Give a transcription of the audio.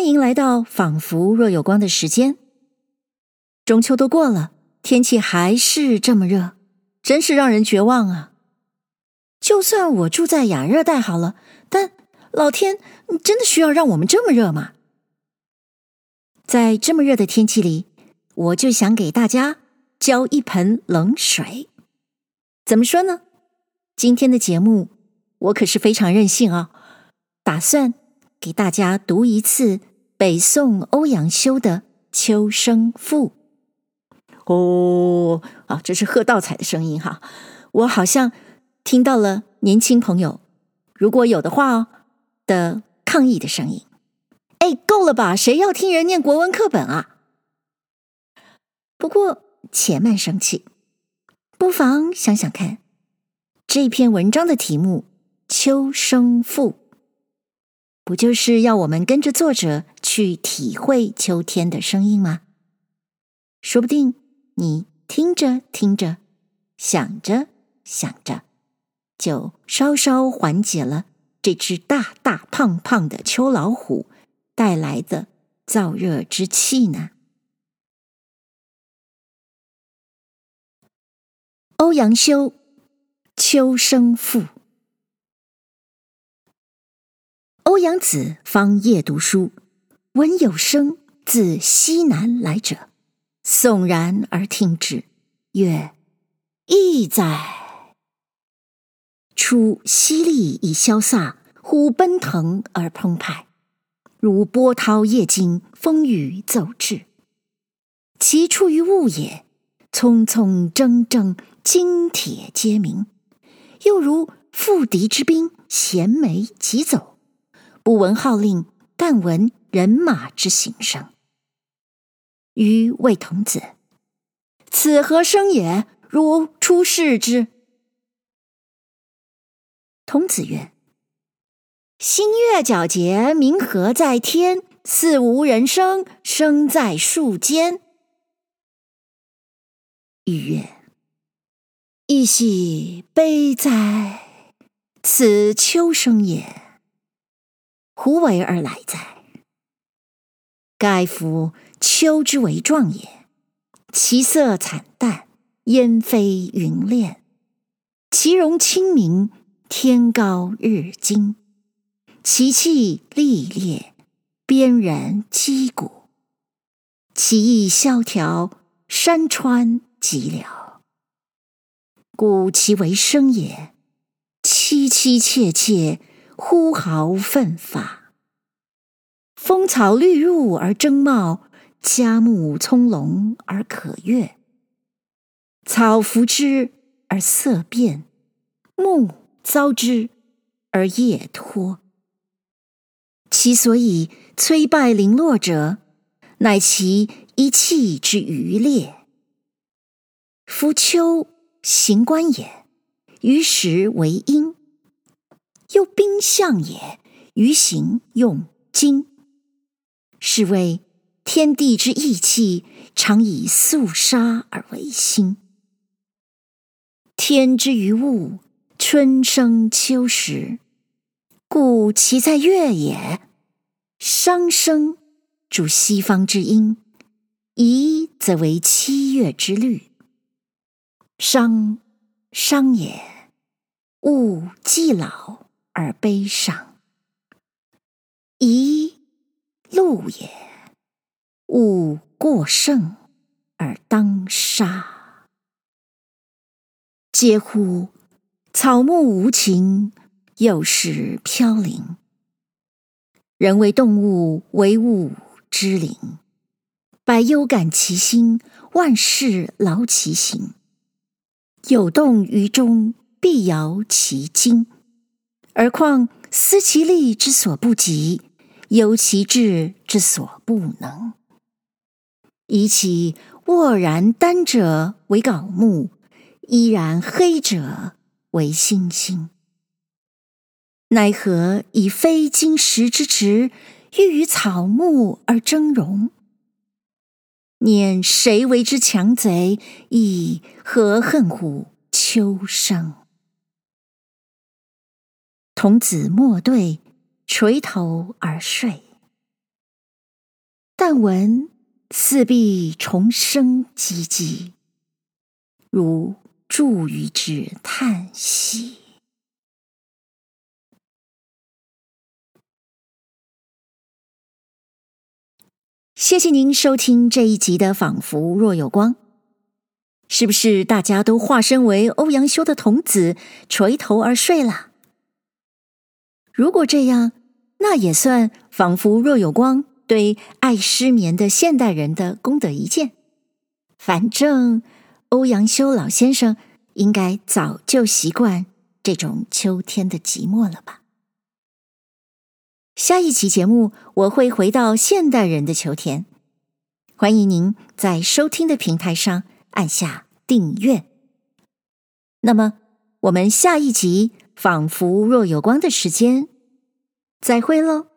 欢迎来到仿佛若有光的时间。中秋都过了，天气还是这么热，真是让人绝望啊！就算我住在亚热带好了，但老天真的需要让我们这么热吗？在这么热的天气里，我就想给大家浇一盆冷水。怎么说呢？今天的节目我可是非常任性啊，打算给大家读一次北宋欧阳修的《秋声赋》。哦，啊，这是喝倒彩的声音哈，我好像听到了年轻朋友，如果有的话哦，的抗议的声音。哎，够了吧？谁要听人念国文课本啊？不过且慢生气，不妨想想看，这篇文章的题目《秋声赋》，不就是要我们跟着作者去体会秋天的声音吗？说不定你听着听着，想着想着，就稍稍缓解了这只大大胖胖的秋老虎带来的燥热之气呢。欧阳修《秋声赋》：欧阳子方夜读书，闻有声自西南来者，悚然而听之，曰：“异哉！初淅沥以萧飒，忽奔腾而澎湃，如波涛夜惊，风雨骤至。其出于物也，匆匆铮铮。”金铁皆鸣，又如赴敌之兵，衔枚疾走，不闻号令，但闻人马之行声。余谓童子：“此何声也？如出世之。”童子曰：“星月皎洁，明和在天，似无人声，声在树间。”余曰。亦喜悲哉！此秋声也，胡为而来哉？盖夫秋之为壮也，其色惨淡，烟飞云敛；其容清明，天高日精；其气栗冽，边人击鼓；其意萧条，山川寂寥。故其为声也，凄凄切切，呼号奋发。风草绿入而争茂，佳木葱茏而可悦。草拂之而色变，木遭之而叶脱。其所以摧败零落者，乃其一气之余烈。夫秋。行官也，于时为阴；又兵象也，于行用金。是谓天地之义气，常以肃杀而为心。天之于物，春生秋实，故其在月也。商生主西方之音，宜则为七月之律。伤，伤也，物既老而悲伤；夷，戮也，物过盛而当杀。嗟乎！草木无情，又是飘零；人为动物，为物之灵。百忧感其心，万事劳其形。有动于中，必摇其筋；而况思其力之所不及，忧其志之所不能。以其沃然丹者为槁木，依然黑者为辛辛。奈何以非金石之质，欲与草木而争荣？念谁为之强贼？亦何恨乎秋声？童子莫对，垂头而睡。但闻四壁虫声唧唧，如助鱼之叹息。谢谢您收听这一集的《仿佛若有光》，是不是大家都化身为欧阳修的童子，垂头而睡了？如果这样，那也算仿佛若有光对爱失眠的现代人的功德一件。反正欧阳修老先生应该早就习惯这种秋天的寂寞了吧。下一期节目，我会回到现代人的秋天。欢迎您在收听的平台上按下订阅。那么，我们下一集《仿佛若有光》的时间，再会喽。